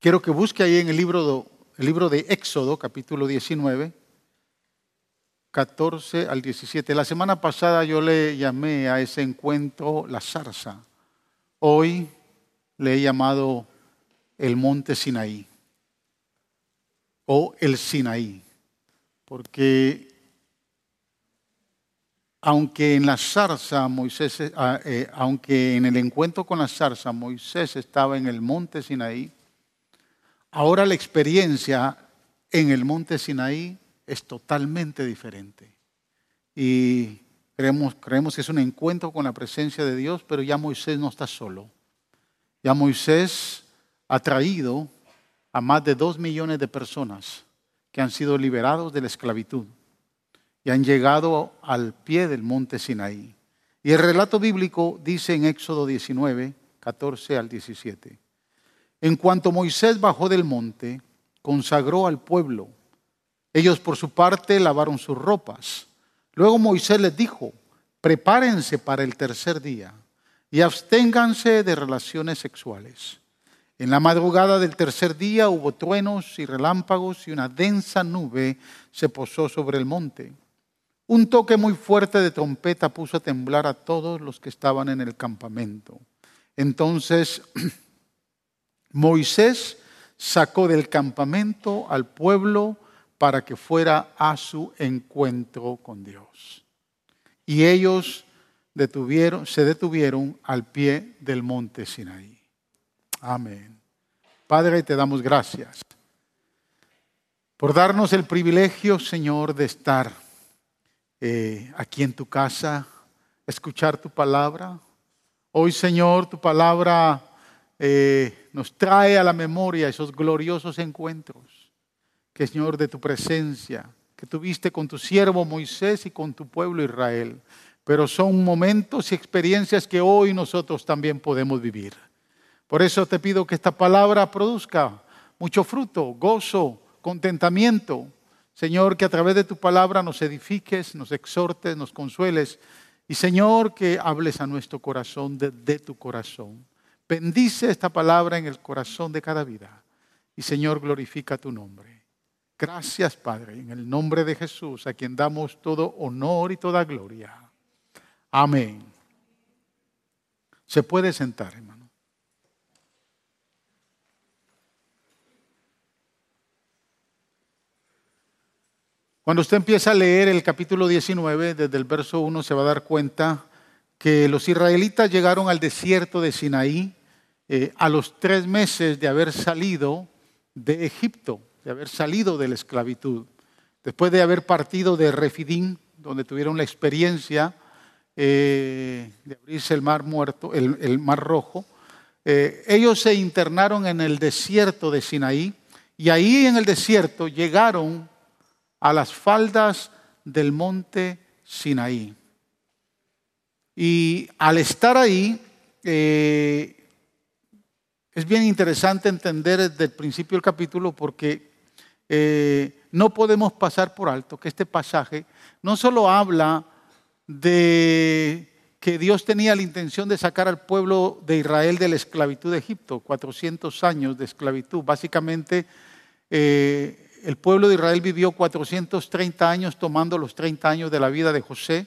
Quiero que busque ahí en el libro, el libro de Éxodo, capítulo 19, 14 al 17. La semana pasada yo le llamé a ese encuentro la zarza. Hoy le he llamado el monte Sinaí o el Sinaí, porque aunque en la zarza Moisés, eh, eh, aunque en el encuentro con la zarza Moisés estaba en el monte Sinaí, ahora la experiencia en el monte Sinaí es totalmente diferente. Y creemos, creemos que es un encuentro con la presencia de Dios, pero ya Moisés no está solo. Ya Moisés ha traído a más de dos millones de personas que han sido liberados de la esclavitud y han llegado al pie del monte Sinaí. Y el relato bíblico dice en Éxodo 19, 14 al 17. En cuanto Moisés bajó del monte, consagró al pueblo. Ellos por su parte lavaron sus ropas. Luego Moisés les dijo, prepárense para el tercer día y absténganse de relaciones sexuales. En la madrugada del tercer día hubo truenos y relámpagos y una densa nube se posó sobre el monte. Un toque muy fuerte de trompeta puso a temblar a todos los que estaban en el campamento. Entonces Moisés sacó del campamento al pueblo para que fuera a su encuentro con Dios. Y ellos se detuvieron al pie del monte Sinaí. Amén. Padre, te damos gracias por darnos el privilegio, Señor, de estar eh, aquí en tu casa, escuchar tu palabra. Hoy, Señor, tu palabra eh, nos trae a la memoria esos gloriosos encuentros que, Señor, de tu presencia, que tuviste con tu siervo Moisés y con tu pueblo Israel pero son momentos y experiencias que hoy nosotros también podemos vivir. Por eso te pido que esta palabra produzca mucho fruto, gozo, contentamiento. Señor, que a través de tu palabra nos edifiques, nos exhortes, nos consueles. Y Señor, que hables a nuestro corazón de tu corazón. Bendice esta palabra en el corazón de cada vida. Y Señor, glorifica tu nombre. Gracias, Padre, en el nombre de Jesús, a quien damos todo honor y toda gloria. Amén. Se puede sentar, hermano. Cuando usted empieza a leer el capítulo 19, desde el verso 1, se va a dar cuenta que los israelitas llegaron al desierto de Sinaí eh, a los tres meses de haber salido de Egipto, de haber salido de la esclavitud. Después de haber partido de Refidín, donde tuvieron la experiencia eh, de abrirse el mar muerto, el, mar rojo, eh, ellos se internaron en el desierto de Sinaí y ahí en el desierto llegaron a las faldas del monte Sinaí. Y al estar ahí, es bien interesante entender desde el principio del capítulo porque no podemos pasar por alto que este pasaje no solo habla de que Dios tenía la intención de sacar al pueblo de Israel de la esclavitud de Egipto, 400 años de esclavitud. Básicamente, eh, el pueblo de Israel vivió 430 años tomando los 30 años de la vida de José,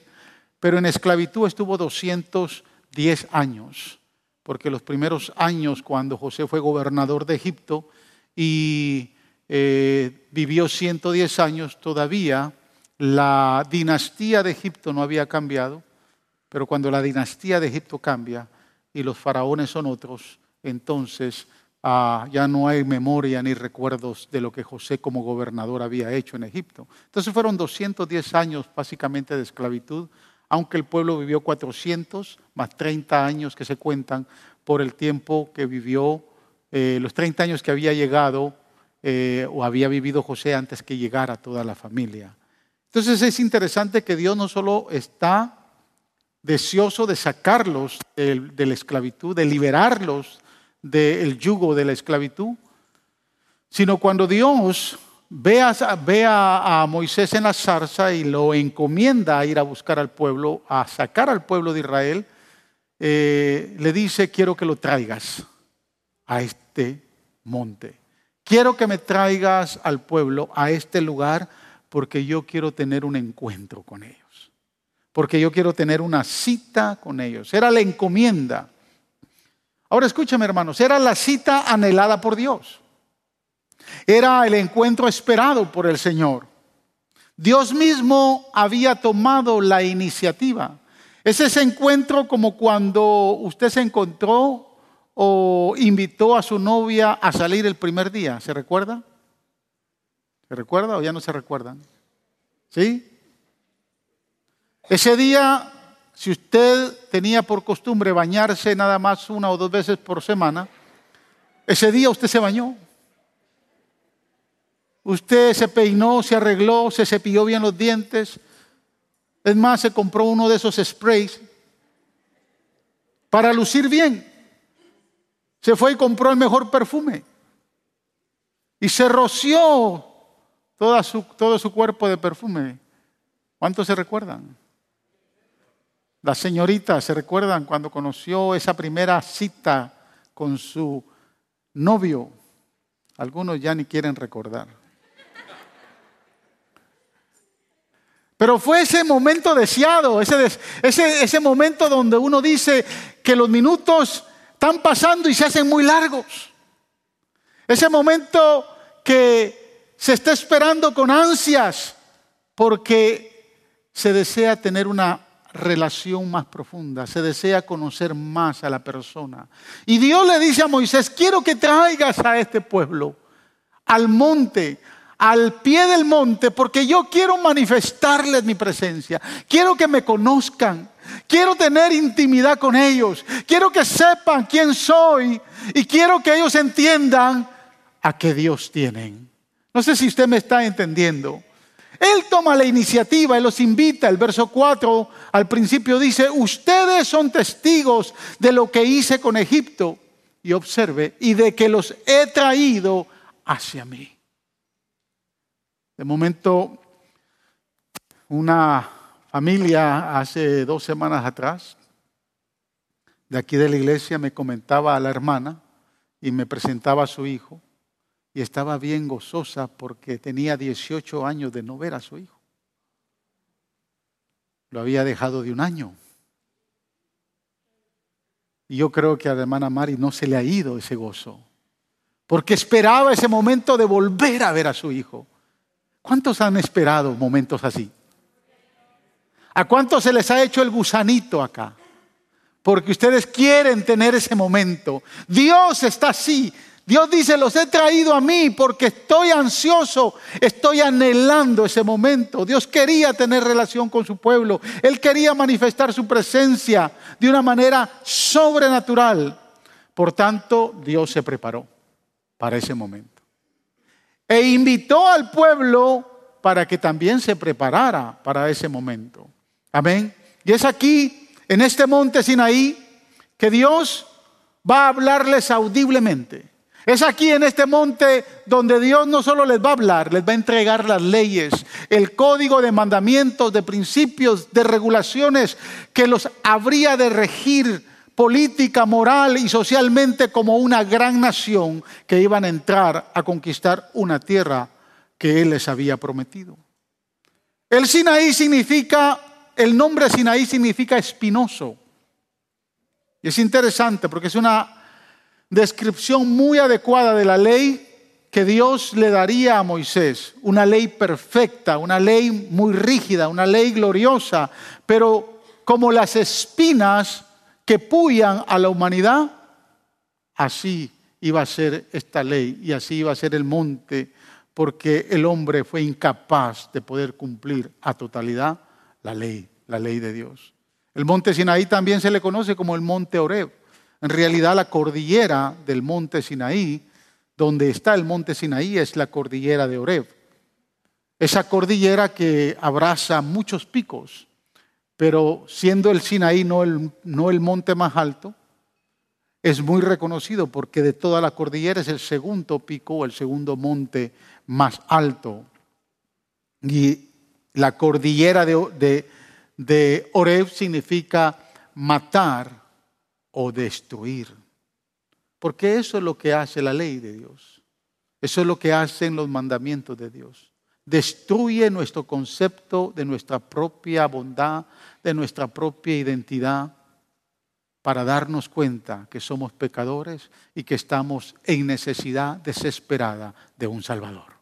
pero en esclavitud estuvo 210 años, porque los primeros años cuando José fue gobernador de Egipto y eh, vivió 110 años, todavía la dinastía de Egipto no había cambiado, pero cuando la dinastía de Egipto cambia y los faraones son otros, entonces ah, ya no hay memoria ni recuerdos de lo que José como gobernador había hecho en Egipto. Entonces fueron 210 años básicamente de esclavitud, aunque el pueblo vivió 400 más 30 años que se cuentan por el tiempo que vivió, eh, los 30 años que había llegado eh, o había vivido José antes que llegara toda la familia. Entonces es interesante que Dios no solo está deseoso de sacarlos de, la esclavitud, de liberarlos del yugo de la esclavitud, sino cuando Dios ve a, Moisés en la zarza y lo encomienda a ir a buscar al pueblo, a sacar al pueblo de Israel, eh, le dice, quiero que lo traigas a este monte. quiero que me traigas al pueblo, a este lugar, porque yo quiero tener un encuentro con ellos. Porque yo quiero tener una cita con ellos. Era la encomienda. Ahora escúchame hermanos, era la cita anhelada por Dios. Era el encuentro esperado por el Señor. Dios mismo había tomado la iniciativa. Es ese encuentro como cuando usted se encontró o invitó a su novia a salir el primer día. ¿Se recuerda? ¿Se recuerda o ya no se recuerdan? ¿Sí? Ese día, si usted tenía por costumbre bañarse nada más una o dos veces por semana, ese día usted se bañó. Usted se peinó, se arregló, se cepilló bien los dientes. Es más, se compró uno de esos sprays para lucir bien. Se fue y compró el mejor perfume. Y se roció todo su cuerpo de perfume. ¿Cuántos se recuerdan? Las señoritas se recuerdan cuando conoció esa primera cita con su novio. Algunos ya ni quieren recordar. Pero fue ese momento deseado, ese, ese, ese momento donde uno dice que los minutos están pasando y se hacen muy largos. Ese momento que se está esperando con ansias porque se desea tener una relación más profunda, se desea conocer más a la persona. Y Dios le dice a Moisés, quiero que traigas a este pueblo al monte, al pie del monte porque yo quiero manifestarles mi presencia. Quiero que me conozcan. Quiero tener intimidad con ellos. Quiero que sepan quién soy y quiero que ellos entiendan a qué Dios tienen. No sé si usted me está entendiendo. Él toma la iniciativa, Él los invita. El verso 4 al principio dice, ustedes son testigos de lo que hice con Egipto. Y observe, y de que los he traído hacia mí. De momento, una familia hace dos semanas atrás, de aquí de la iglesia, me comentaba a la hermana y me presentaba a su hijo y estaba bien gozosa porque tenía 18 años de no ver a su hijo. Lo había dejado de un año. Y yo creo que a la hermana Mari no se le ha ido ese gozo, porque esperaba ese momento de volver a ver a su hijo. ¿Cuántos han esperado momentos así? ¿A cuántos se les ha hecho el gusanito acá? Porque ustedes quieren tener ese momento. Dios está así. Dios dice, los he traído a mí porque estoy ansioso, estoy anhelando ese momento. Dios quería tener relación con su pueblo. Él quería manifestar su presencia de una manera sobrenatural. Por tanto, Dios se preparó para ese momento e invitó al pueblo para que también se preparara para ese momento. Amén. Y es aquí, en este monte Sinaí, que Dios va a hablarles audiblemente. Es aquí en este monte donde Dios no solo les va a hablar, les va a entregar las leyes, el código de mandamientos, de principios, de regulaciones que los habría de regir política, moral y socialmente como una gran nación que iban a entrar a conquistar una tierra que Él les había prometido. El Sinaí significa, el nombre Sinaí significa espinoso. Y es interesante porque es una descripción muy adecuada de la ley que Dios le daría a Moisés. Una ley perfecta, una ley muy rígida, una ley gloriosa, pero como las espinas que puyan a la humanidad, así iba a ser esta ley y así iba a ser el monte, porque el hombre fue incapaz de poder cumplir a totalidad la ley, la ley de Dios. El monte Sinaí también se le conoce como el monte Oreb. En realidad la cordillera del monte Sinaí, donde está el monte Sinaí, es la cordillera de Oreb. Esa cordillera que abraza muchos picos pero siendo el Sinaí no el, no el monte más alto, es muy reconocido porque de toda la cordillera es el segundo pico o el segundo monte más alto. Y la cordillera de, de, de Oreb significa matar o destruir. Porque eso es lo que hace la ley de Dios. Eso es lo que hacen los mandamientos de Dios. Destruye nuestro concepto de nuestra propia bondad, de nuestra propia identidad, para darnos cuenta que somos pecadores y que estamos en necesidad desesperada de un Salvador.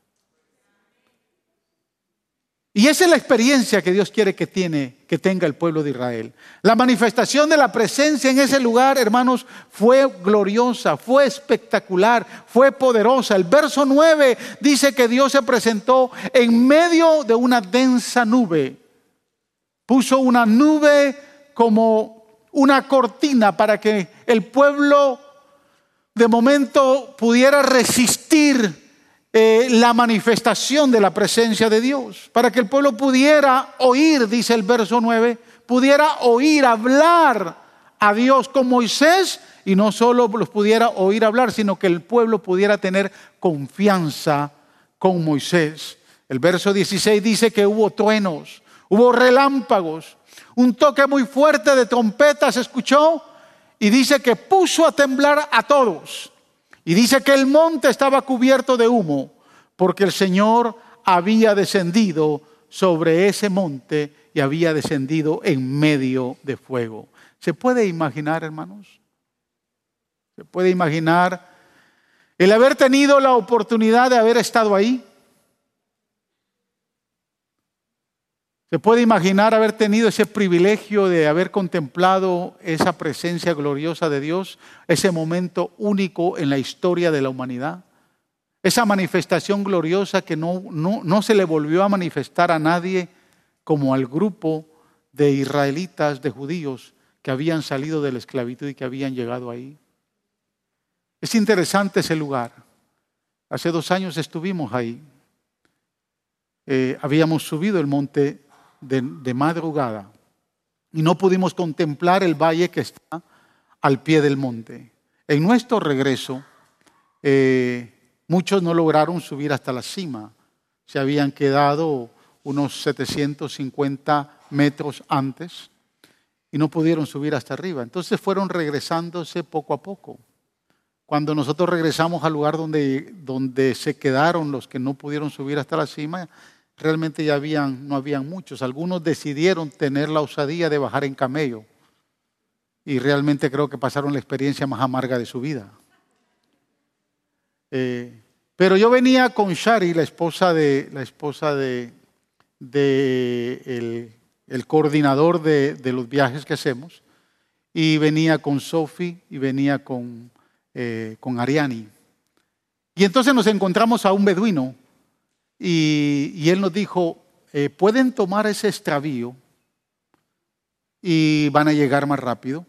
Y esa es la experiencia que Dios quiere que, tiene, que tenga el pueblo de Israel. La manifestación de la presencia en ese lugar, hermanos, fue gloriosa, fue espectacular, fue poderosa. El verso 9 dice que Dios se presentó en medio de una densa nube. Puso una nube como una cortina para que el pueblo de momento pudiera resistir eh, la manifestación de la presencia de Dios, para que el pueblo pudiera oír, dice el verso 9, pudiera oír hablar a Dios con Moisés y no solo los pudiera oír hablar, sino que el pueblo pudiera tener confianza con Moisés. El verso 16 dice que hubo truenos, hubo relámpagos, un toque muy fuerte de trompeta se escuchó y dice que puso a temblar a todos. Y dice que el monte estaba cubierto de humo porque el Señor había descendido sobre ese monte y había descendido en medio de fuego. ¿Se puede imaginar, hermanos? ¿Se puede imaginar el haber tenido la oportunidad de haber estado ahí? Se puede imaginar haber tenido ese privilegio de haber contemplado esa presencia gloriosa de Dios, ese momento único en la historia de la humanidad, esa manifestación gloriosa que no, no, no se le volvió a manifestar a nadie como al grupo de israelitas, de judíos que habían salido de la esclavitud y que habían llegado ahí. Es interesante ese lugar. Hace dos años estuvimos ahí. Eh, habíamos subido el monte de, madrugada y no pudimos contemplar el valle que está al pie del monte. En nuestro regreso, eh, muchos no lograron subir hasta la cima. Se habían quedado unos 750 metros antes y no pudieron subir hasta arriba. Entonces fueron regresándose poco a poco. Cuando nosotros regresamos al lugar donde, donde se quedaron los que no pudieron subir hasta la cima, realmente ya no habían muchos. Algunos decidieron tener la osadía de bajar en camello y realmente creo que pasaron la experiencia más amarga de su vida. Eh, pero yo venía con Shari, la esposa de la esposa de, el, coordinador de, los viajes que hacemos, y venía con Sophie y venía con, eh, con Ariani. Y entonces nos encontramos a un beduino y, él nos dijo, eh, pueden tomar ese extravío y van a llegar más rápido,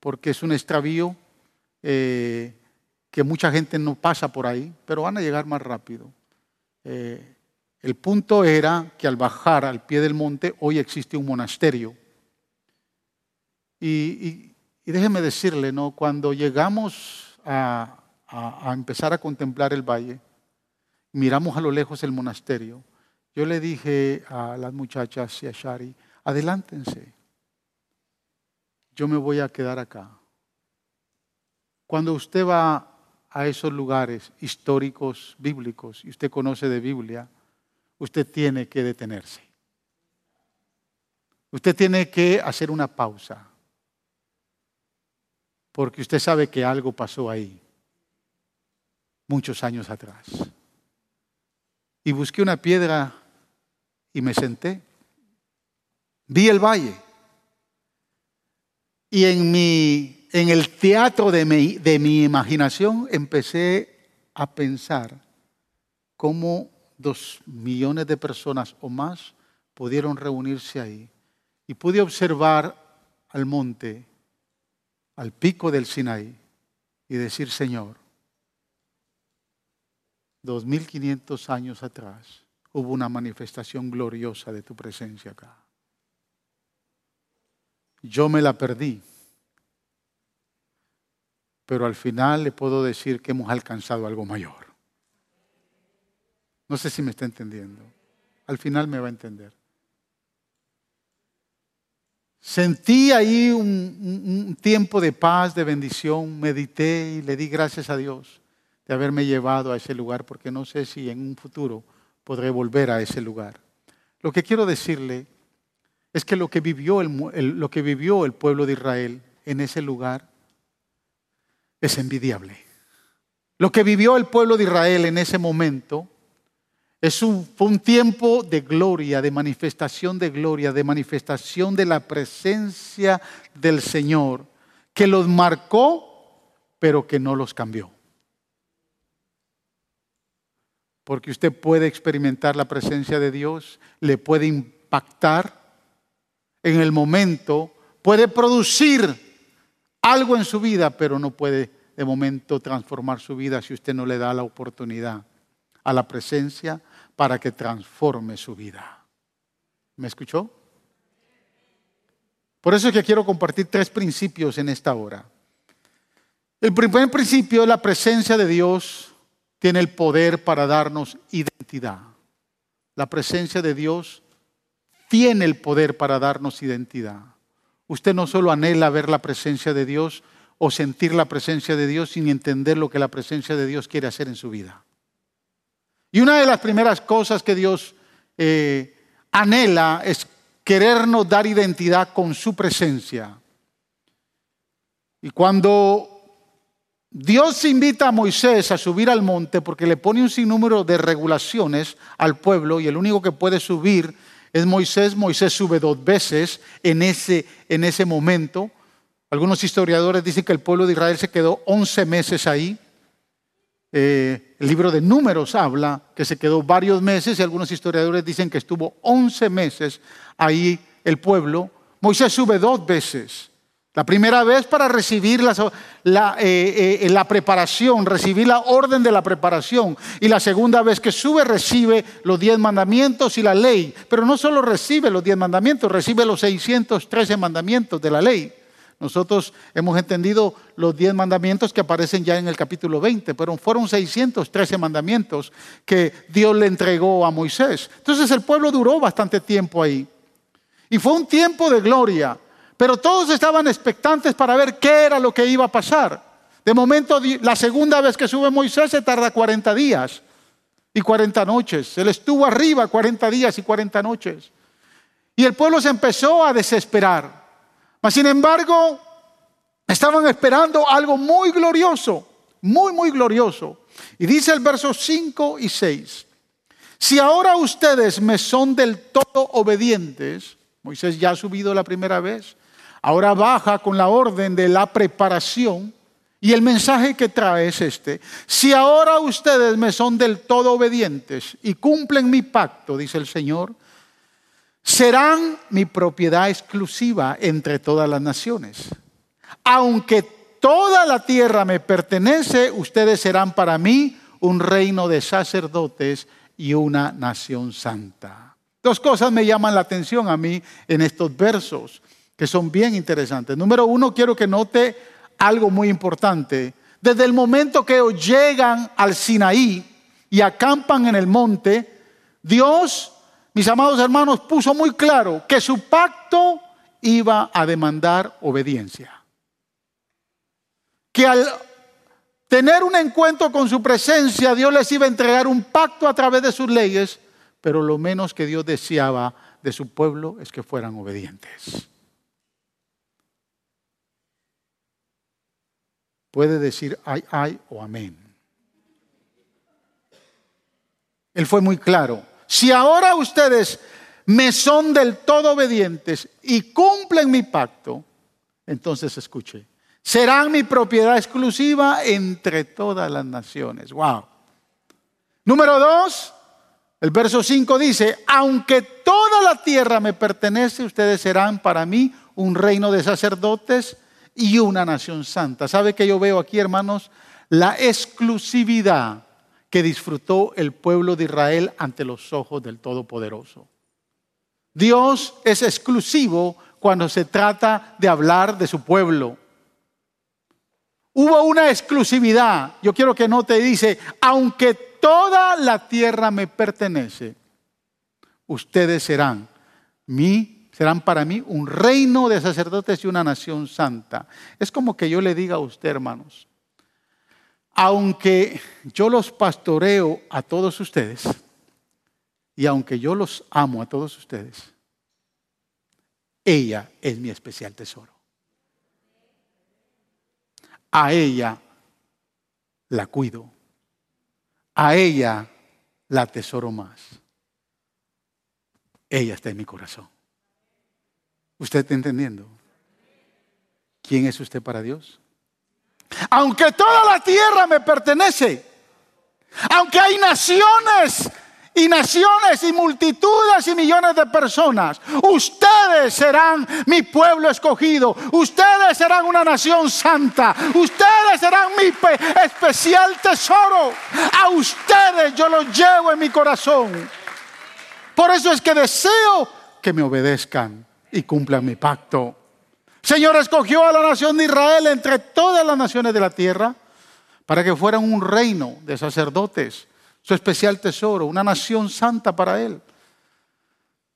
porque es un extravío eh, que mucha gente no pasa por ahí, pero van a llegar más rápido. Eh, el punto era que al bajar al pie del monte, hoy existe un monasterio. Y, déjeme decirle, ¿no? cuando llegamos a empezar a contemplar el valle, miramos a lo lejos el monasterio, yo le dije a las muchachas y a Shari, adelántense, yo me voy a quedar acá. Cuando usted va a esos lugares históricos, bíblicos, y usted conoce de Biblia, usted tiene que detenerse. Usted tiene que hacer una pausa, porque usted sabe que algo pasó ahí muchos años atrás y busqué una piedra y me senté. Vi el valle. Y en, mi, en el teatro de mi, de mi imaginación empecé a pensar cómo dos millones de personas o más pudieron reunirse ahí. Y pude observar al monte, al pico del Sinaí, y decir, Señor, 2500 años atrás hubo una manifestación gloriosa de tu presencia acá. Yo me la perdí, pero al final le puedo decir que hemos alcanzado algo mayor. No sé si me está entendiendo. Al final me va a entender. Sentí ahí un, un, tiempo de paz, de bendición, medité y le di gracias a Dios de haberme llevado a ese lugar, porque no sé si en un futuro podré volver a ese lugar. Lo que quiero decirle es que lo que vivió el, pueblo de Israel en ese lugar es envidiable. Lo que vivió el pueblo de Israel en ese momento es fue un tiempo de gloria, de manifestación de gloria, de manifestación de la presencia del Señor, que los marcó, pero que no los cambió. Porque usted puede experimentar la presencia de Dios, le puede impactar en el momento, puede producir algo en su vida, pero no puede de momento transformar su vida si usted no le da la oportunidad a la presencia para que transforme su vida. ¿Me escuchó? Por eso es que quiero compartir tres principios en esta hora. El primer principio es la presencia de Dios tiene el poder para darnos identidad. La presencia de Dios tiene el poder para darnos identidad. Usted no solo anhela ver la presencia de Dios o sentir la presencia de Dios sin entender lo que la presencia de Dios quiere hacer en su vida. Y una de las primeras cosas que Dios eh, anhela es querernos dar identidad con su presencia. Y cuando Dios invita a Moisés a subir al monte porque le pone un sinnúmero de regulaciones al pueblo y el único que puede subir es Moisés. Moisés sube dos veces en ese, en ese momento. Algunos historiadores dicen que el pueblo de Israel se quedó 11 meses ahí. Eh, el libro de números habla que se quedó varios meses y algunos historiadores dicen que estuvo 11 meses ahí el pueblo. Moisés sube dos veces. La primera vez para recibir la, eh, eh, la, preparación, recibir la orden de la preparación. Y la segunda vez que sube recibe los diez mandamientos y la ley. Pero no solo recibe los diez mandamientos, recibe los 613 mandamientos de la ley. Nosotros hemos entendido los diez mandamientos que aparecen ya en el capítulo 20, pero fueron 613 mandamientos que Dios le entregó a Moisés. Entonces el pueblo duró bastante tiempo ahí. Y fue un tiempo de gloria. Pero todos estaban expectantes para ver qué era lo que iba a pasar. De momento, la segunda vez que sube Moisés se tarda 40 días y 40 noches. Él estuvo arriba 40 días y 40 noches. Y el pueblo se empezó a desesperar. Mas, sin embargo, estaban esperando algo muy glorioso, muy, muy glorioso. Y dice el verso 5 y 6, si ahora ustedes me son del todo obedientes, Moisés ya ha subido la primera vez, Ahora baja con la orden de la preparación y el mensaje que trae es este. Si ahora ustedes me son del todo obedientes y cumplen mi pacto, dice el Señor, serán mi propiedad exclusiva entre todas las naciones. Aunque toda la tierra me pertenece, ustedes serán para mí un reino de sacerdotes y una nación santa. Dos cosas me llaman la atención a mí en estos versos que son bien interesantes. Número uno, quiero que note algo muy importante. Desde el momento que llegan al Sinaí y acampan en el monte, Dios, mis amados hermanos, puso muy claro que su pacto iba a demandar obediencia. Que al tener un encuentro con su presencia, Dios les iba a entregar un pacto a través de sus leyes, pero lo menos que Dios deseaba de su pueblo es que fueran obedientes. Puede decir ay, ay o amén. Él fue muy claro. Si ahora ustedes me son del todo obedientes y cumplen mi pacto, entonces escuche, serán mi propiedad exclusiva entre todas las naciones. Wow. Número dos, el verso 5 dice, aunque toda la tierra me pertenece, ustedes serán para mí un reino de sacerdotes y una nación santa. ¿Sabe que yo veo aquí, hermanos? La exclusividad que disfrutó el pueblo de Israel ante los ojos del Todopoderoso. Dios es exclusivo cuando se trata de hablar de su pueblo. Hubo una exclusividad. Yo quiero que note, dice, aunque toda la tierra me pertenece, ustedes serán mi serán para mí un reino de sacerdotes y una nación santa. Es como que yo le diga a usted, hermanos, aunque yo los pastoreo a todos ustedes, y aunque yo los amo a todos ustedes, ella es mi especial tesoro. A ella la cuido. A ella la tesoro más. Ella está en mi corazón. ¿Usted está entendiendo? ¿Quién es usted para Dios? Aunque toda la tierra me pertenece, aunque hay naciones y naciones y multitudes y millones de personas. Ustedes serán mi pueblo escogido. Ustedes serán una nación santa. Ustedes serán mi especial tesoro. A ustedes yo los llevo en mi corazón. Por eso es que deseo que me obedezcan y cumplan mi pacto. Señor escogió a la nación de Israel entre todas las naciones de la tierra para que fueran un reino de sacerdotes su especial tesoro, una nación santa para él.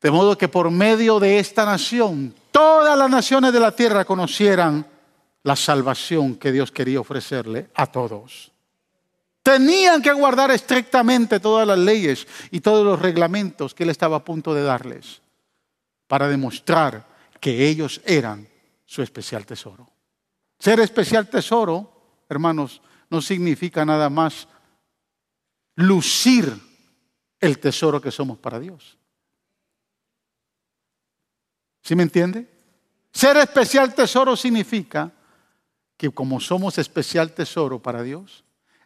De modo que por medio de esta nación, todas las naciones de la tierra conocieran la salvación que Dios quería ofrecerle a todos. Tenían que guardar estrictamente todas las leyes y todos los reglamentos que Él estaba a punto de darles para demostrar que ellos eran su especial tesoro. Ser especial tesoro, hermanos, no significa nada más lucir el tesoro que somos para Dios. ¿Sí me entiende? Ser especial tesoro significa que como somos especial tesoro para Dios,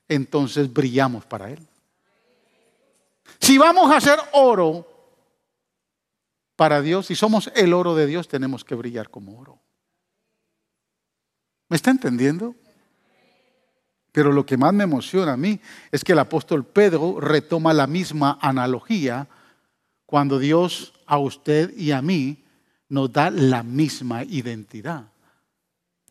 entonces brillamos para Él. Si vamos a hacer oro para Dios, si somos el oro de Dios, tenemos que brillar como oro. ¿Me está entendiendo? Pero lo que más me emociona a mí es que el apóstol Pedro retoma la misma analogía cuando Dios a usted y a mí nos da la misma identidad.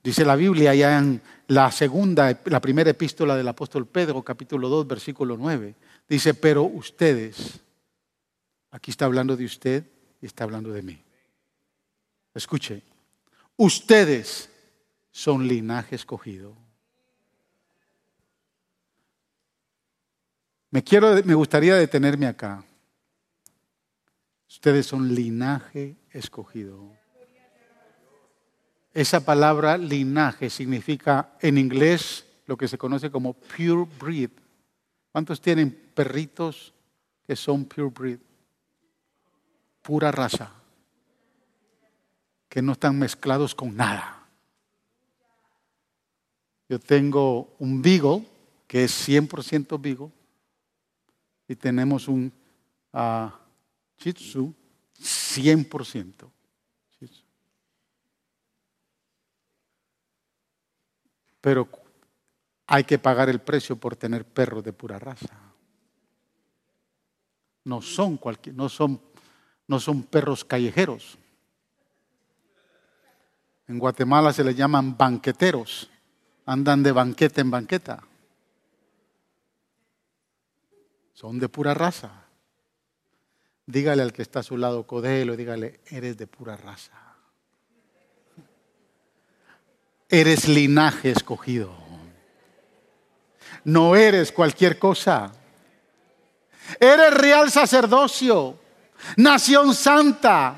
Dice la Biblia allá en la segunda, la primera epístola del apóstol Pedro, capítulo 2, versículo 9. Dice, pero ustedes, aquí está hablando de usted y está hablando de mí. Escuche, ustedes son linaje escogido Me, quiero, me gustaría detenerme acá. Ustedes son linaje escogido. Esa palabra linaje significa en inglés lo que se conoce como pure breed. ¿Cuántos tienen perritos que son pure breed? Pura raza. Que no están mezclados con nada. Yo tengo un beagle que es 100% beagle y tenemos un uh, Shih 100%. Pero hay que pagar el precio por tener perros de pura raza. No son cualquier, no son, no son perros callejeros. En Guatemala se les llaman banqueteros. Andan de banqueta en banqueta. son de pura raza. Dígale al que está a su lado, Codelo, dígale, eres de pura raza. Eres linaje escogido. No eres cualquier cosa. Eres real sacerdocio, nación santa,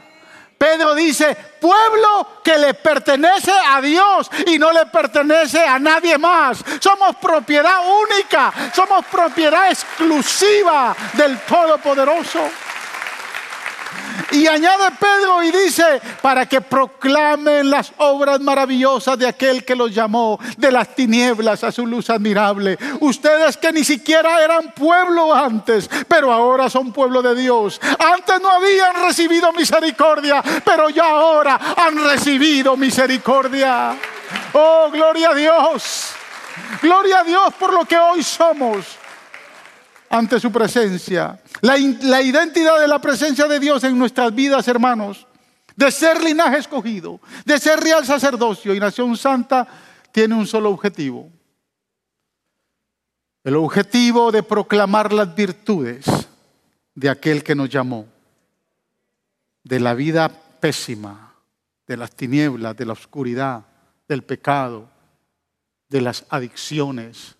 Pedro dice, pueblo que le pertenece a Dios y no le pertenece a nadie más. Somos propiedad única, somos propiedad exclusiva del Todopoderoso. Y añade Pedro y dice, para que proclamen las obras maravillosas de aquel que los llamó de las tinieblas a su luz admirable. Ustedes que ni siquiera eran pueblo antes, pero ahora son pueblo de Dios. Antes no habían recibido misericordia, pero ya ahora han recibido misericordia. Oh, gloria a Dios. Gloria a Dios por lo que hoy somos ante su presencia. La, identidad de la presencia de Dios en nuestras vidas, hermanos, de ser linaje escogido, de ser real sacerdocio y nación santa, tiene un solo objetivo. El objetivo de proclamar las virtudes de aquel que nos llamó, de la vida pésima, de las tinieblas, de la oscuridad, del pecado, de las adicciones,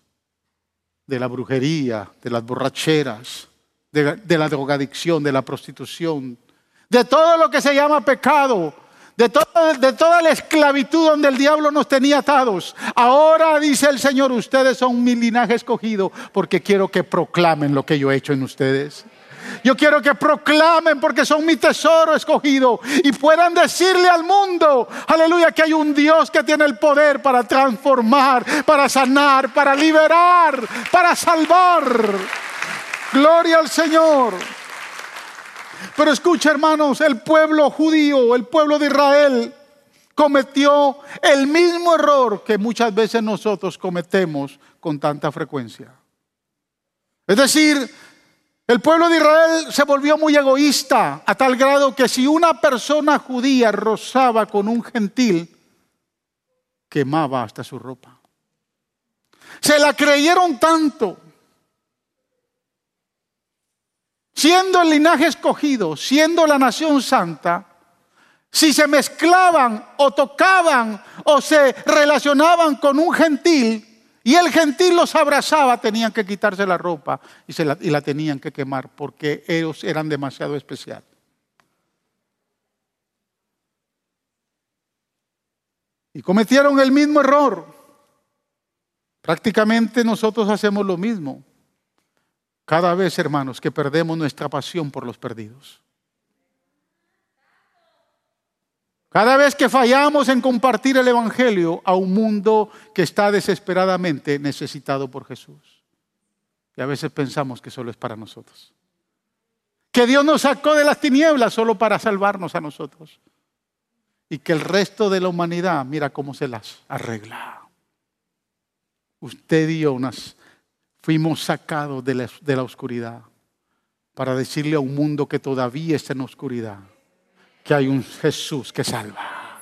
de la brujería, de las borracheras, de, la drogadicción, de la prostitución, de todo lo que se llama pecado, de, de, toda la esclavitud donde el diablo nos tenía atados. Ahora dice el Señor, ustedes son mi linaje escogido porque quiero que proclamen lo que yo he hecho en ustedes. Yo quiero que proclamen porque son mi tesoro escogido y puedan decirle al mundo, aleluya, que hay un Dios que tiene el poder para transformar, para sanar, para liberar, para salvar. Gloria al Señor. Pero escucha hermanos, el pueblo judío, el pueblo de Israel, cometió el mismo error que muchas veces nosotros cometemos con tanta frecuencia. Es decir, el pueblo de Israel se volvió muy egoísta a tal grado que si una persona judía rozaba con un gentil, quemaba hasta su ropa. Se la creyeron tanto. Siendo el linaje escogido, siendo la nación santa, si se mezclaban o tocaban o se relacionaban con un gentil, y el gentil los abrazaba, tenían que quitarse la ropa y, la, la tenían que quemar porque ellos eran demasiado especial. Y cometieron el mismo error. Prácticamente nosotros hacemos lo mismo. Cada vez, hermanos, que perdemos nuestra pasión por los perdidos. Cada vez que fallamos en compartir el Evangelio a un mundo que está desesperadamente necesitado por Jesús. Y a veces pensamos que solo es para nosotros. Que Dios nos sacó de las tinieblas solo para salvarnos a nosotros. Y que el resto de la humanidad, mira cómo se las arregla. Usted y yo nos fuimos sacados de la oscuridad para decirle a un mundo que todavía está en oscuridad que hay un Jesús que salva,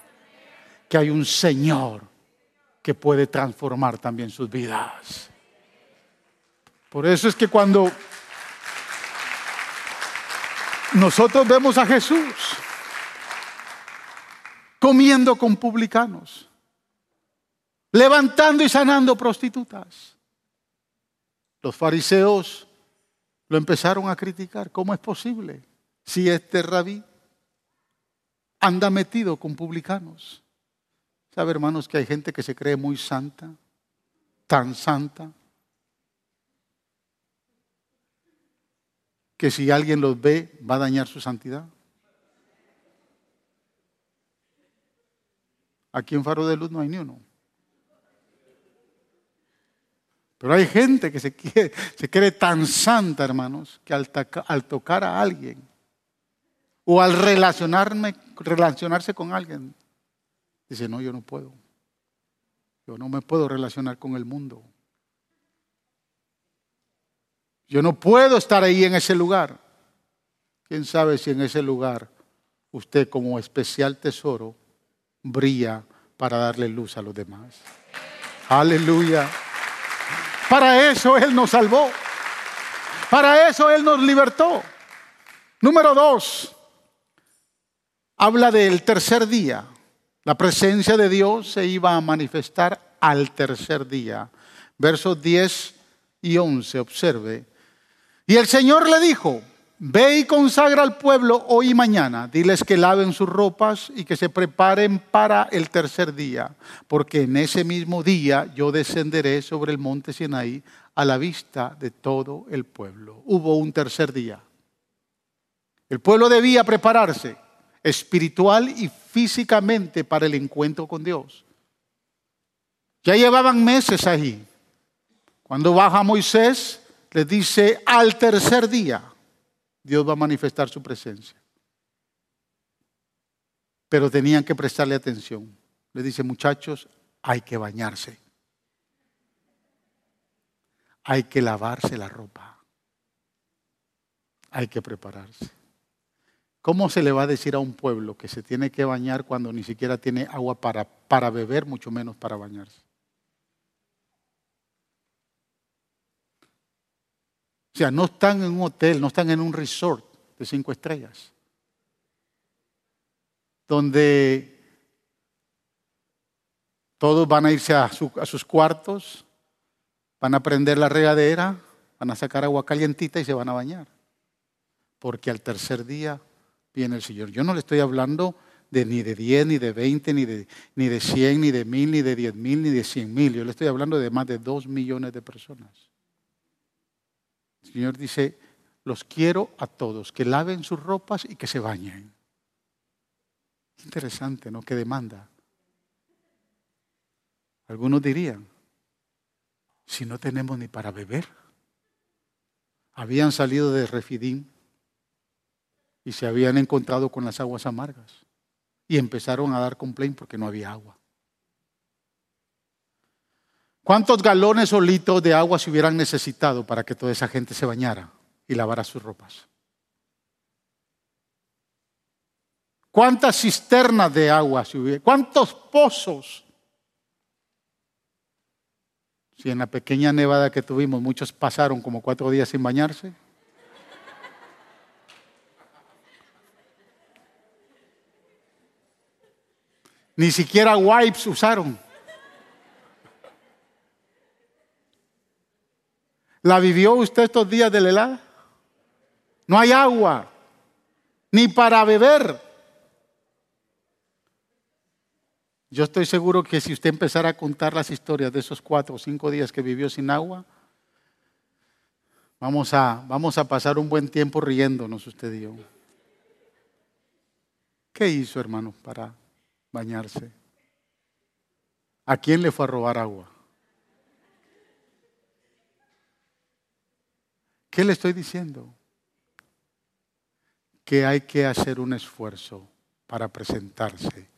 que hay un Señor que puede transformar también sus vidas. Por eso es que cuando nosotros vemos a Jesús comiendo con publicanos, levantando y sanando prostitutas, los fariseos lo empezaron a criticar. ¿Cómo es posible si este rabí anda metido con publicanos. ¿Sabe, hermanos, que hay gente que se cree muy santa, tan santa, que si alguien los ve va a dañar su santidad? Aquí en Faro de Luz no hay ni uno. Pero hay gente que se, se cree tan santa, hermanos, que al, al tocar a alguien o al relacionarme, relacionarse con alguien, dice, no, yo no puedo. Yo no me puedo relacionar con el mundo. Yo no puedo estar ahí en ese lugar. ¿Quién sabe si en ese lugar usted como especial tesoro brilla para darle luz a los demás? Aleluya. Para eso Él nos salvó. Para eso Él nos libertó. Número dos, habla del tercer día. La presencia de Dios se iba a manifestar al tercer día. Versos 10 y 11, observe. Y el Señor le dijo, ve y consagra al pueblo hoy y mañana. Diles que laven sus ropas y que se preparen para el tercer día, porque en ese mismo día yo descenderé sobre el monte Sinaí a la vista de todo el pueblo. Hubo un tercer día. El pueblo debía prepararse espiritual y físicamente para el encuentro con Dios. Ya llevaban meses ahí. Cuando baja Moisés, les dice, al tercer día, Dios va a manifestar su presencia. Pero tenían que prestarle atención. Le dice, muchachos, hay que bañarse. Hay que lavarse la ropa. Hay que prepararse. ¿Cómo se le va a decir a un pueblo que se tiene que bañar cuando ni siquiera tiene agua para, para beber, mucho menos para bañarse? O sea, no están en un hotel, no están en un resort de cinco estrellas, donde todos van a irse a, a sus cuartos, van a prender la regadera, van a sacar agua calientita y se van a bañar. Porque al tercer día viene el Señor. Yo no le estoy hablando de ni de 10, ni de 20, ni de, ni de 100, ni de 1000, ni de 10 mil, ni de 100 mil. Yo le estoy hablando de más de 2 millones de personas. El Señor dice, los quiero a todos, que laven sus ropas y que se bañen. Interesante, ¿no? ¿Qué demanda? Algunos dirían, si no tenemos ni para beber. Habían salido de Refidim y se habían encontrado con las aguas amargas y empezaron a dar complaint porque no había agua. ¿Cuántos galones o litros de agua se hubieran necesitado para que toda esa gente se bañara y lavara sus ropas? ¿Cuántas cisternas de agua se hubieran? ¿Cuántos pozos? Si en la pequeña nevada que tuvimos muchos pasaron como cuatro días sin bañarse. Ni siquiera wipes usaron. ¿La vivió usted estos días de helada? No hay agua, ni para beber. Yo estoy seguro que si usted empezara a contar las historias de esos cuatro o cinco días que vivió sin agua, vamos a, vamos a pasar un buen tiempo riéndonos usted y yo. ¿Qué hizo, hermano, para bañarse? ¿A quién le fue a robar agua? ¿Qué le estoy diciendo? Que hay que hacer un esfuerzo para presentarse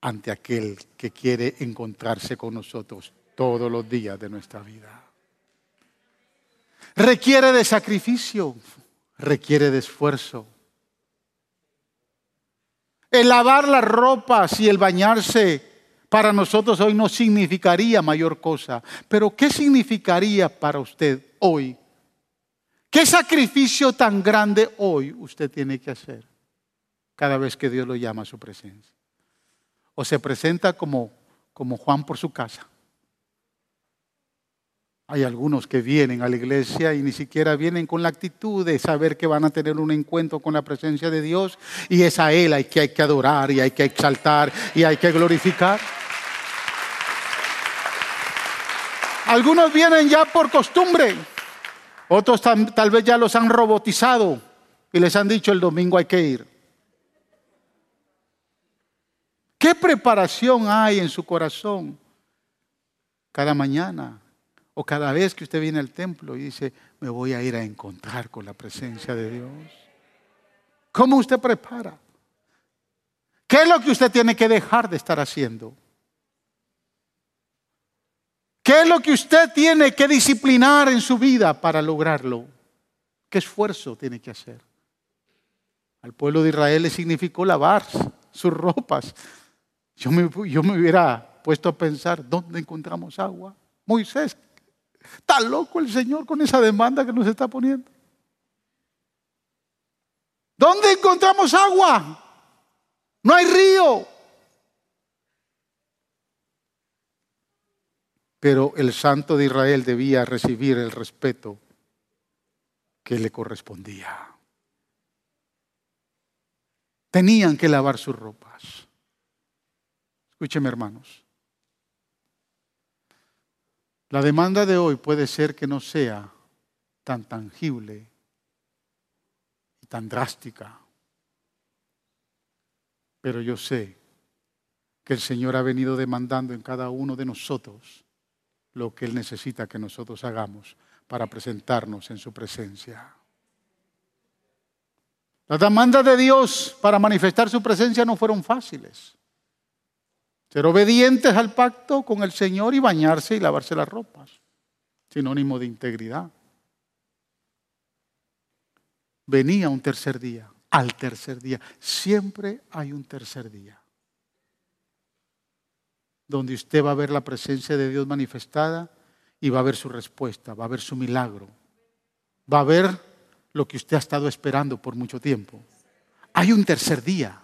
ante aquel que quiere encontrarse con nosotros todos los días de nuestra vida. Requiere de sacrificio, requiere de esfuerzo. El lavar las ropas y el bañarse para nosotros hoy no significaría mayor cosa, pero ¿qué significaría para usted hoy? ¿Qué sacrificio tan grande hoy usted tiene que hacer cada vez que Dios lo llama a su presencia? o se presenta como, como Juan por su casa. Hay algunos que vienen a la iglesia y ni siquiera vienen con la actitud de saber que van a tener un encuentro con la presencia de Dios y es a Él hay que hay que adorar y hay que exaltar y hay que glorificar. Algunos vienen ya por costumbre, otros tal vez ya los han robotizado y les han dicho el domingo hay que ir. ¿Qué preparación hay en su corazón cada mañana o cada vez que usted viene al templo y dice, me voy a ir a encontrar con la presencia de Dios? ¿Cómo usted prepara? ¿Qué es lo que usted tiene que dejar de estar haciendo? ¿Qué es lo que usted tiene que disciplinar en su vida para lograrlo? ¿Qué esfuerzo tiene que hacer? Al pueblo de Israel le significó lavar sus ropas, yo me, hubiera puesto a pensar, ¿dónde encontramos agua? Moisés, está loco el Señor con esa demanda que nos está poniendo. ¿Dónde encontramos agua? No hay río. Pero el santo de Israel debía recibir el respeto que le correspondía. Tenían que lavar sus ropas. Escúcheme, hermanos. La demanda de hoy puede ser que no sea tan tangible y tan drástica, pero yo sé que el Señor ha venido demandando en cada uno de nosotros lo que Él necesita que nosotros hagamos para presentarnos en su presencia. Las demandas de Dios para manifestar su presencia no fueron fáciles. Ser obedientes al pacto con el Señor y bañarse y lavarse las ropas. Sinónimo de integridad. Venía un tercer día, al tercer día. Siempre hay un tercer día. Donde usted va a ver la presencia de Dios manifestada y va a ver su respuesta, va a ver su milagro. Va a ver lo que usted ha estado esperando por mucho tiempo. Hay un tercer día.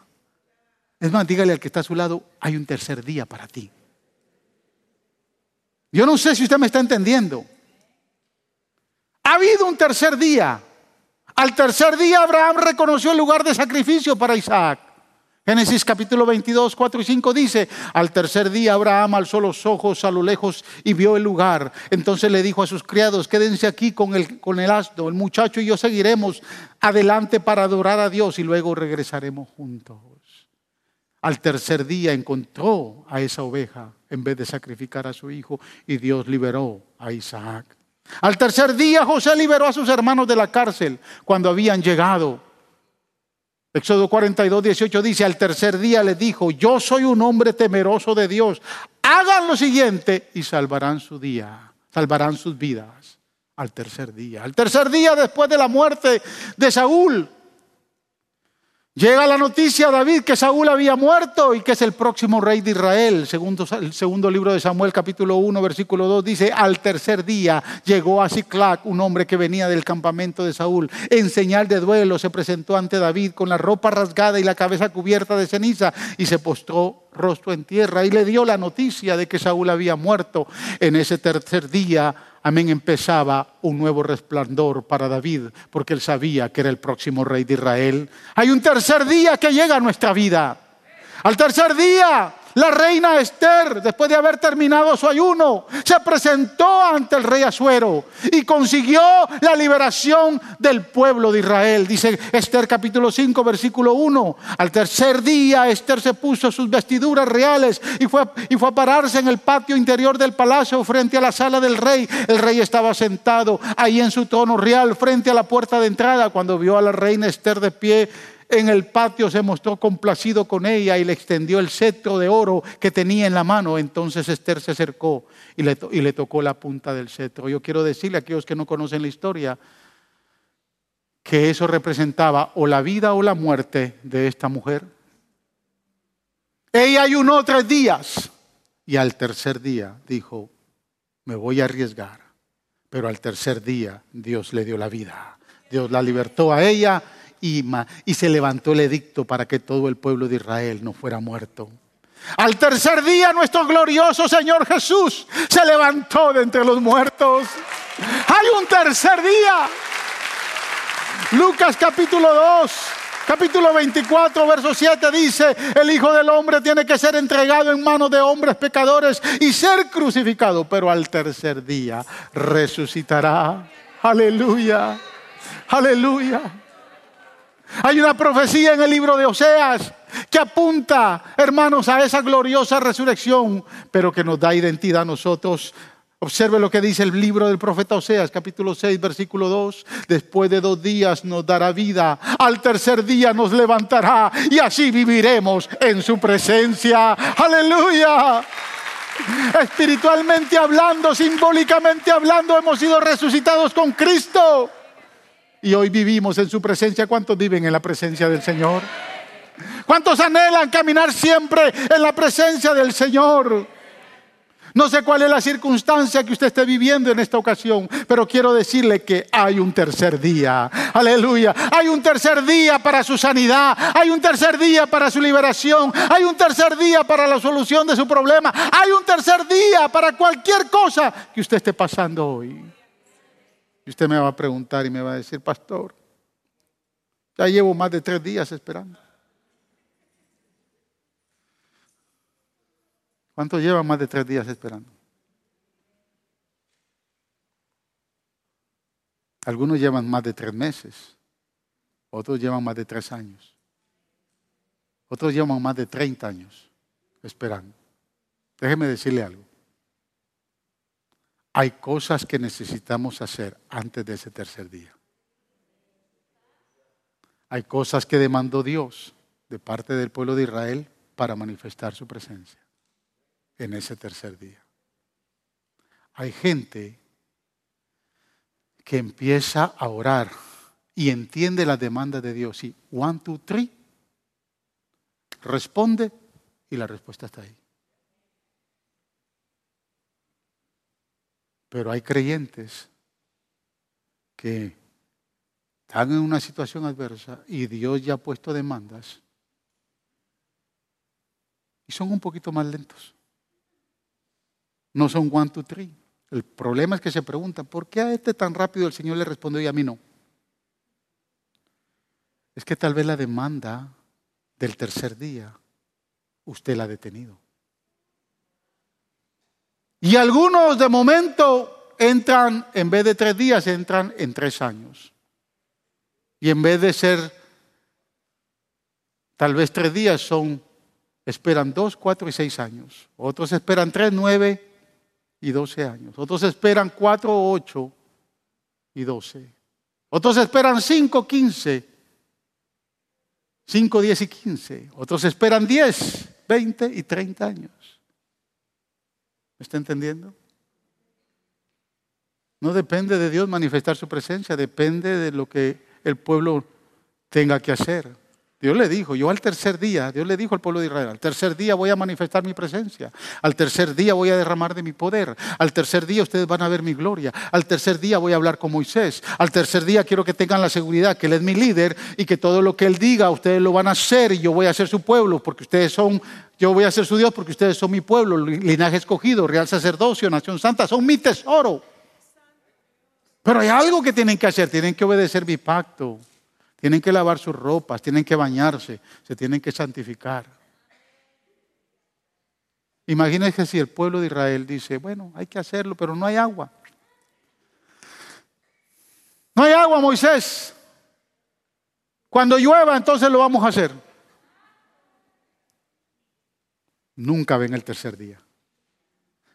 Es más, dígale al que está a su lado, hay un tercer día para ti. Yo no sé si usted me está entendiendo. Ha habido un tercer día. Al tercer día Abraham reconoció el lugar de sacrificio para Isaac. Génesis capítulo 22, 4 y 5 dice, al tercer día Abraham alzó los ojos a lo lejos y vio el lugar. Entonces le dijo a sus criados, quédense aquí con el, con el asno, el muchacho y yo seguiremos adelante para adorar a Dios y luego regresaremos juntos. Al tercer día encontró a esa oveja en vez de sacrificar a su hijo y Dios liberó a Isaac. Al tercer día José liberó a sus hermanos de la cárcel cuando habían llegado. Éxodo 42, 18 dice, al tercer día le dijo, yo soy un hombre temeroso de Dios. Hagan lo siguiente y salvarán su día, salvarán sus vidas. Al tercer día. Al tercer día después de la muerte de Saúl, Llega la noticia a David que Saúl había muerto y que es el próximo rey de Israel. Segundo, el segundo libro de Samuel, capítulo 1, versículo 2, dice, al tercer día llegó a Ciclac, un hombre que venía del campamento de Saúl. En señal de duelo se presentó ante David con la ropa rasgada y la cabeza cubierta de ceniza y se postró rostro en tierra y le dio la noticia de que Saúl había muerto. En ese tercer día amén, empezaba un nuevo resplandor para David, porque él sabía que era el próximo rey de Israel. Hay un tercer día que llega a nuestra vida. Al tercer día la reina Esther, después de haber terminado su ayuno, se presentó ante el rey Asuero y consiguió la liberación del pueblo de Israel. Dice Esther capítulo 5, versículo 1. Al tercer día Esther se puso sus vestiduras reales y fue, y fue a pararse en el patio interior del palacio frente a la sala del rey. El rey estaba sentado ahí en su trono real frente a la puerta de entrada cuando vio a la reina Esther de pie en el patio se mostró complacido con ella y le extendió el cetro de oro que tenía en la mano. Entonces Esther se acercó y le, y le tocó la punta del cetro. Yo quiero decirle a aquellos que no conocen la historia que eso representaba o la vida o la muerte de esta mujer. Ella ayunó tres días y al tercer día dijo, me voy a arriesgar. Pero al tercer día Dios le dio la vida. Dios la libertó a ella y se levantó el edicto para que todo el pueblo de Israel no fuera muerto. Al tercer día nuestro glorioso Señor Jesús se levantó de entre los muertos. Hay un tercer día. Lucas capítulo 2, capítulo 24, verso 7 dice, el Hijo del Hombre tiene que ser entregado en manos de hombres pecadores y ser crucificado, pero al tercer día resucitará. Aleluya, aleluya. Hay una profecía en el libro de Oseas que apunta, hermanos, a esa gloriosa resurrección, pero que nos da identidad a nosotros. Observe lo que dice el libro del profeta Oseas, capítulo 6, versículo 2. Después de dos días nos dará vida, al tercer día nos levantará y así viviremos en su presencia. Aleluya. Espiritualmente hablando, simbólicamente hablando, hemos sido resucitados con Cristo y hoy vivimos en su presencia. ¿Cuántos viven en la presencia del Señor? ¿Cuántos anhelan caminar siempre en la presencia del Señor? No sé cuál es la circunstancia que usted esté viviendo en esta ocasión, pero quiero decirle que hay un tercer día. Aleluya. Hay un tercer día para su sanidad. Hay un tercer día para su liberación. Hay un tercer día para la solución de su problema. Hay un tercer día para cualquier cosa que usted esté pasando hoy. Y usted me va a preguntar y me va a decir, pastor, ya llevo más de tres días esperando. ¿Cuántos llevan más de tres días esperando? Algunos llevan más de tres meses, otros llevan más de tres años, otros llevan más de 30 años esperando. Déjeme decirle algo. Hay cosas que necesitamos hacer antes de ese tercer día. Hay cosas que demandó Dios de parte del pueblo de Israel para manifestar su presencia en ese tercer día. Hay gente que empieza a orar y entiende la demanda de Dios. Y one, two, three, responde y la respuesta está ahí. Pero hay creyentes que están en una situación adversa y Dios ya ha puesto demandas y son un poquito más lentos. No son one, two, three. El problema es que se preguntan, ¿por qué a este tan rápido el Señor le respondió y a mí no? Es que tal vez la demanda del tercer día usted la ha detenido. Y algunos de momento entran, en vez de tres días, entran en tres años. Y en vez de ser tal vez tres días, son, esperan dos, cuatro y seis años. Otros esperan tres, nueve y doce años. Otros esperan cuatro, ocho y doce. Otros esperan cinco, quince. Cinco, diez y quince. Otros esperan diez, veinte y treinta años. ¿Me está entendiendo? No depende de Dios manifestar su presencia, depende de lo que el pueblo tenga que hacer. Dios le dijo, yo al tercer día, Dios le dijo al pueblo de Israel, al tercer día voy a manifestar mi presencia, al tercer día voy a derramar de mi poder, al tercer día ustedes van a ver mi gloria, al tercer día voy a hablar con Moisés, al tercer día quiero que tengan la seguridad que Él es mi líder y que todo lo que Él diga ustedes lo van a hacer y yo voy a ser su pueblo porque ustedes son, yo voy a ser su Dios porque ustedes son mi pueblo, linaje escogido, real sacerdocio, nación santa, son mi tesoro. Pero hay algo que tienen que hacer, tienen que obedecer mi pacto. Tienen que lavar sus ropas, tienen que bañarse, se tienen que santificar. Imagínense si el pueblo de Israel dice, bueno, hay que hacerlo, pero no hay agua. No hay agua, Moisés. Cuando llueva, entonces lo vamos a hacer. Nunca ven el tercer día.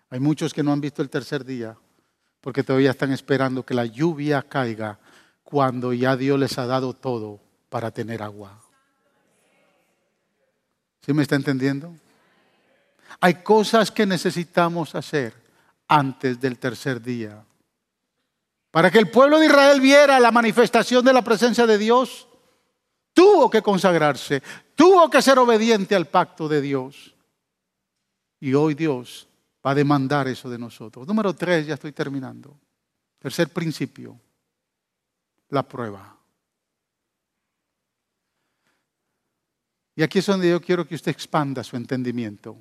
Hay muchos que no han visto el tercer día porque todavía están esperando que la lluvia caiga cuando ya Dios les ha dado todo para tener agua. ¿Sí me está entendiendo? Hay cosas que necesitamos hacer antes del tercer día. Para que el pueblo de Israel viera la manifestación de la presencia de Dios, tuvo que consagrarse, tuvo que ser obediente al pacto de Dios. Y hoy Dios va a demandar eso de nosotros. Número tres, ya estoy terminando. Tercer principio la prueba. Y aquí es donde yo quiero que usted expanda su entendimiento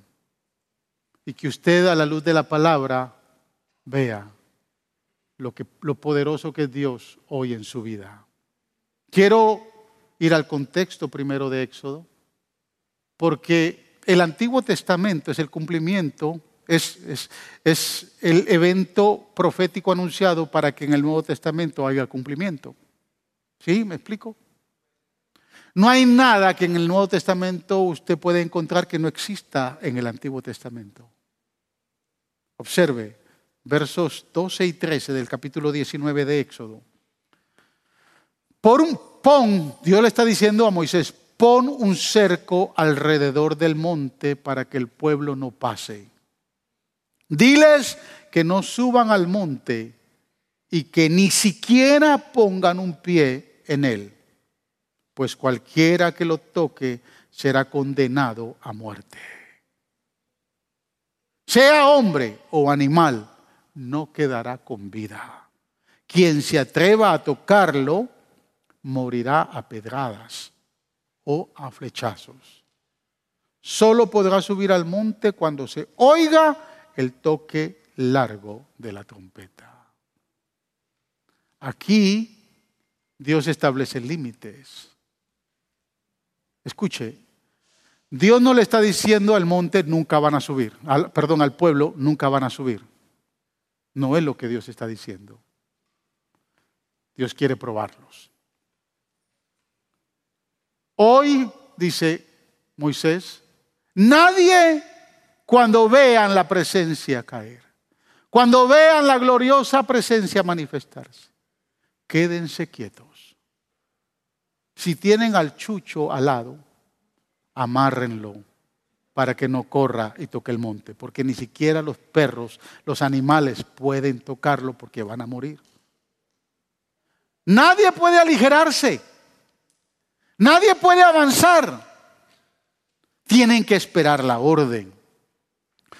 y que usted a la luz de la palabra vea lo, que, lo poderoso que es Dios hoy en su vida. Quiero ir al contexto primero de Éxodo, porque el Antiguo Testamento es el cumplimiento, es, es, es el evento profético anunciado para que en el Nuevo Testamento haya cumplimiento. ¿Sí? ¿Me explico? No hay nada que en el Nuevo Testamento usted pueda encontrar que no exista en el Antiguo Testamento. Observe versos 12 y 13 del capítulo 19 de Éxodo. Por un pon, Dios le está diciendo a Moisés, pon un cerco alrededor del monte para que el pueblo no pase. Diles que no suban al monte y que ni siquiera pongan un pie en él, pues cualquiera que lo toque será condenado a muerte. Sea hombre o animal, no quedará con vida. Quien se atreva a tocarlo morirá a pedradas o a flechazos. Solo podrá subir al monte cuando se oiga el toque largo de la trompeta. Aquí Dios establece límites. Escuche, Dios no le está diciendo al monte nunca van a subir, perdón, al pueblo nunca van a subir. No es lo que Dios está diciendo. Dios quiere probarlos. Hoy, dice Moisés, nadie cuando vean la presencia caer, cuando vean la gloriosa presencia manifestarse, quédense quietos. Si tienen al chucho al lado, amárrenlo para que no corra y toque el monte, porque ni siquiera los perros, los animales pueden tocarlo porque van a morir. Nadie puede aligerarse, nadie puede avanzar. Tienen que esperar la orden.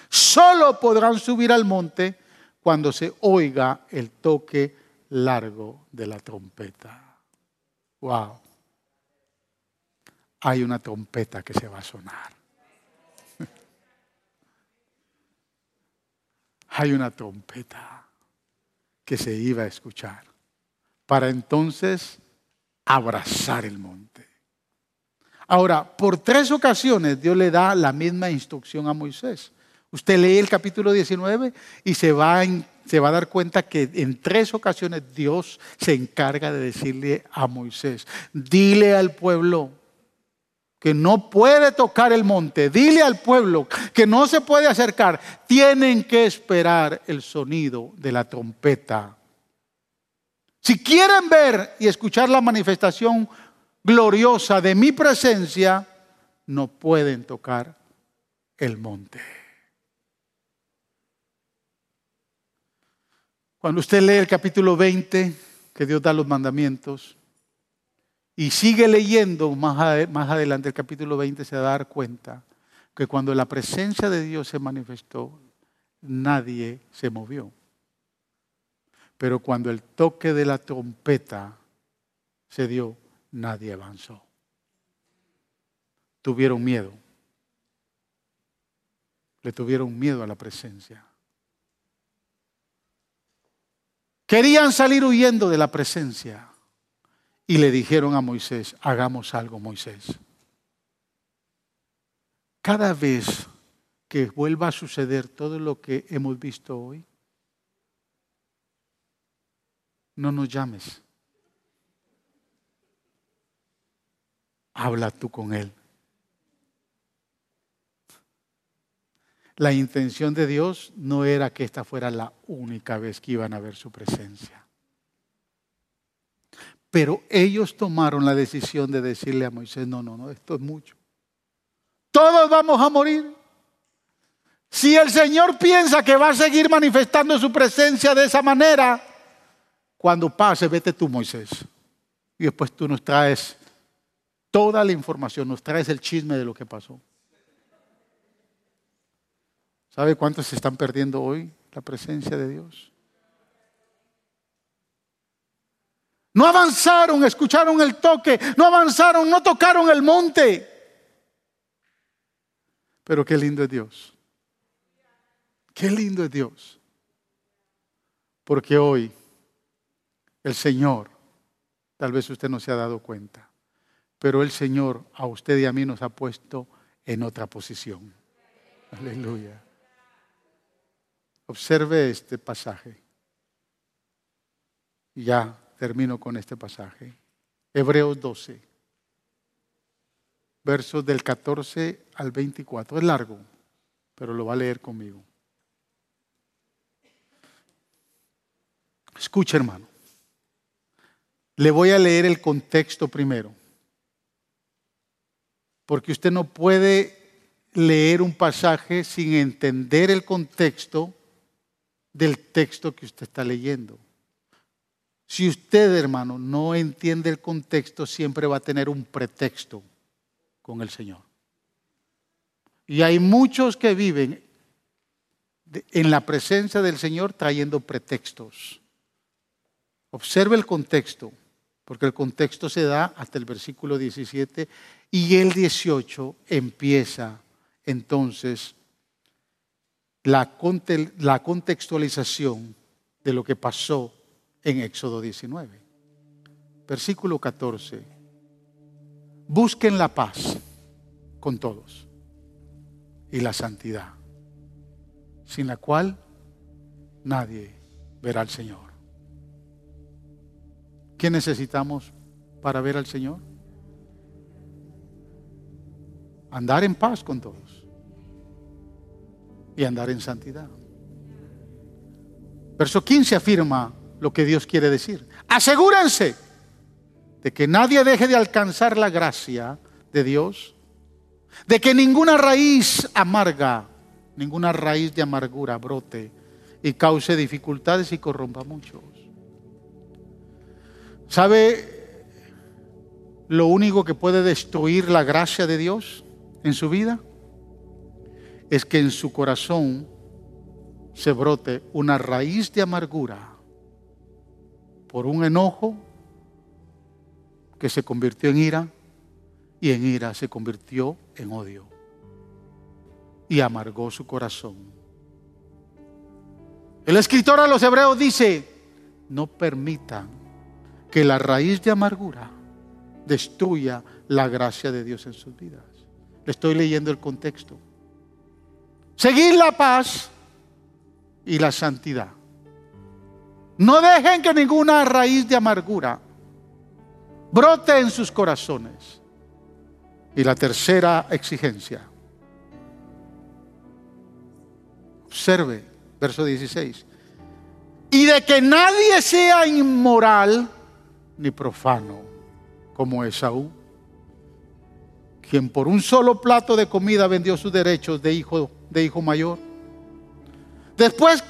Solo podrán subir al monte cuando se oiga el toque largo de la trompeta. Wow hay una trompeta que se va a sonar. hay una trompeta. que se iba a escuchar, para entonces abrazar el monte. Ahora, por tres ocasiones Dios le da la misma instrucción a Moisés. Usted lee el capítulo 19 y se va, a dar cuenta que en tres ocasiones Dios se encarga de decirle a Moisés, dile al pueblo que no puede tocar el monte, dile al pueblo que no se puede acercar, tienen que esperar el sonido de la trompeta. Si quieren ver y escuchar la manifestación gloriosa de mi presencia, no pueden tocar el monte. Cuando usted lee el capítulo 20, que Dios da los mandamientos, y sigue leyendo más, más adelante el capítulo 20, se va a dar cuenta que cuando la presencia de Dios se manifestó, nadie se movió. Pero cuando el toque de la trompeta se dio, nadie avanzó. Tuvieron miedo. Le tuvieron miedo a la presencia. Querían salir huyendo de la presencia y le dijeron a Moisés, hagamos algo, Moisés. Cada vez que vuelva a suceder todo lo que hemos visto hoy, no nos llames. Habla tú con Él. La intención de Dios no era que esta fuera la única vez que iban a ver su presencia. Pero ellos tomaron la decisión de decirle a Moisés, no, no, no, esto es mucho. Todos vamos a morir. Si el Señor piensa que va a seguir manifestando su presencia de esa manera, cuando pase, vete tú, Moisés. Y después tú nos traes toda la información, nos traes el chisme de lo que pasó. ¿Sabe cuántos se están perdiendo hoy la presencia de Dios? No avanzaron, escucharon el toque, no avanzaron, no tocaron el monte. Pero qué lindo es Dios. Qué lindo es Dios. Porque hoy el Señor, tal vez usted no se ha dado cuenta, pero el Señor a usted y a mí nos ha puesto en otra posición. Aleluya. Observe este pasaje. Ya termino con este pasaje. Hebreos 12, versos del 14 al 24. Es largo, pero lo va a leer conmigo. Escucha, hermano. Le voy a leer el contexto primero. Porque usted no puede leer un pasaje sin entender el contexto del texto que usted está leyendo. Si usted, hermano, no entiende el contexto, siempre va a tener un pretexto con el Señor. Y hay muchos que viven en la presencia del Señor trayendo pretextos. Observe el contexto, porque el contexto se da hasta el versículo 17 y el 18 empieza entonces la, contextualización de lo que pasó en Éxodo 19. Versículo 14. Busquen la paz con todos y la santidad, sin la cual nadie verá al Señor. ¿Qué necesitamos para ver al Señor? Andar en paz con todos y andar en santidad. Verso 15 afirma lo que Dios quiere decir. Asegúrense de que nadie deje de alcanzar la gracia de Dios, de que ninguna raíz amarga, ninguna raíz de amargura brote y cause dificultades y corrompa a muchos. ¿Sabe lo único que puede destruir la gracia de Dios en su vida? es que en su corazón se brote una raíz de amargura por un enojo que se convirtió en ira y en ira se convirtió en odio y amargó su corazón. El escritor a los hebreos dice, no permitan que la raíz de amargura destruya la gracia de Dios en sus vidas. Le estoy leyendo el contexto. Seguir la paz y la santidad. No dejen que ninguna raíz de amargura brote en sus corazones. Y la tercera exigencia. Observe, verso 16. Y de que nadie sea inmoral ni profano como Esaú, quien por un solo plato de comida vendió sus derechos de hijo, de hijo mayor. Después,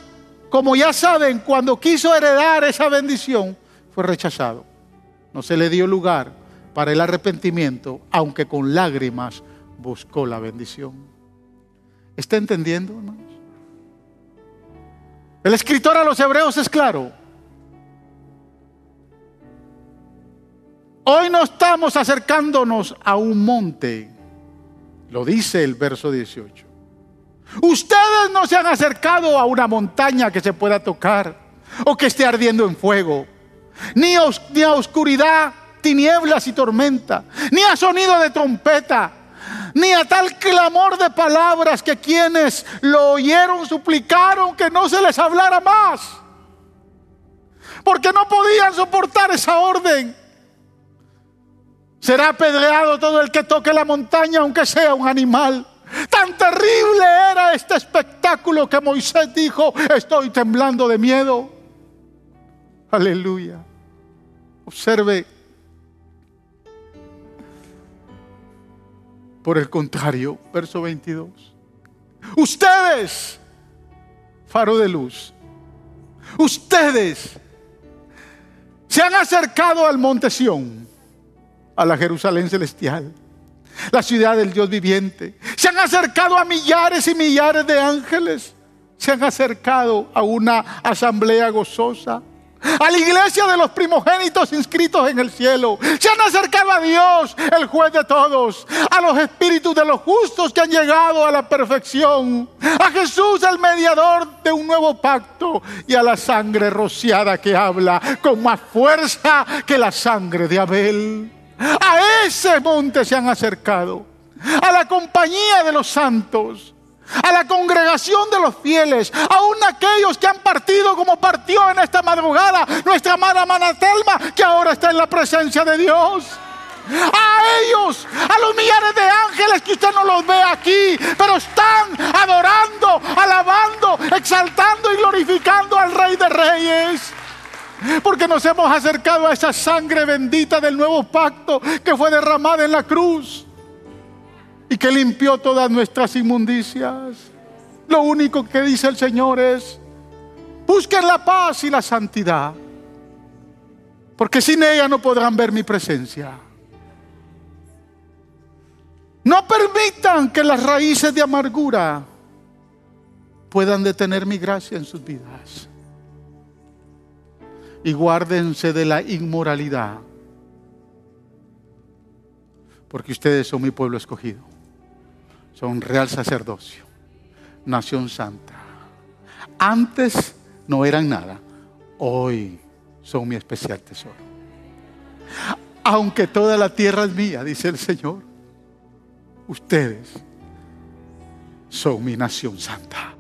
como ya saben, cuando quiso heredar esa bendición, fue rechazado. No se le dio lugar para el arrepentimiento, aunque con lágrimas buscó la bendición. ¿Está entendiendo, hermanos? El escritor a los hebreos es claro. Hoy no estamos acercándonos a un monte, lo dice el verso 18. Ustedes no se han acercado a una montaña que se pueda tocar o que esté ardiendo en fuego, ni, a oscuridad, tinieblas y tormenta, ni a sonido de trompeta, ni a tal clamor de palabras que quienes lo oyeron suplicaron que no se les hablara más, porque no podían soportar esa orden. Será apedreado todo el que toque la montaña, aunque sea un animal. Tan terrible era este espectáculo que Moisés dijo, estoy temblando de miedo. Aleluya. Observe. Por el contrario, verso 22. Ustedes, faro de luz, ustedes se han acercado al monte Sión a la Jerusalén celestial, la ciudad del Dios viviente. Se han acercado a millares y millares de ángeles. Se han acercado a una asamblea gozosa. A la iglesia de los primogénitos inscritos en el cielo. Se han acercado a Dios, el juez de todos. A los espíritus de los justos que han llegado a la perfección. A Jesús, el mediador de un nuevo pacto. Y a la sangre rociada que habla con más fuerza que la sangre de Abel. A ese monte se han acercado, a la compañía de los santos, a la congregación de los fieles, aún aquellos que han partido como partió en esta madrugada nuestra amada Manatelma, que ahora está en la presencia de Dios. A ellos, a los millares de ángeles que usted no los ve aquí, pero están adorando, alabando, exaltando y glorificando al Rey de Reyes. Porque nos hemos acercado a esa sangre bendita del nuevo pacto que fue derramada en la cruz y que limpió todas nuestras inmundicias. Lo único que dice el Señor es, busquen la paz y la santidad, porque sin ella no podrán ver mi presencia. No permitan que las raíces de amargura puedan detener mi gracia en sus vidas y guárdense de la inmoralidad, porque ustedes son mi pueblo escogido, son real sacerdocio, nación santa. Antes no eran nada, hoy son mi especial tesoro. Aunque toda la tierra es mía, dice el Señor, ustedes son mi nación santa.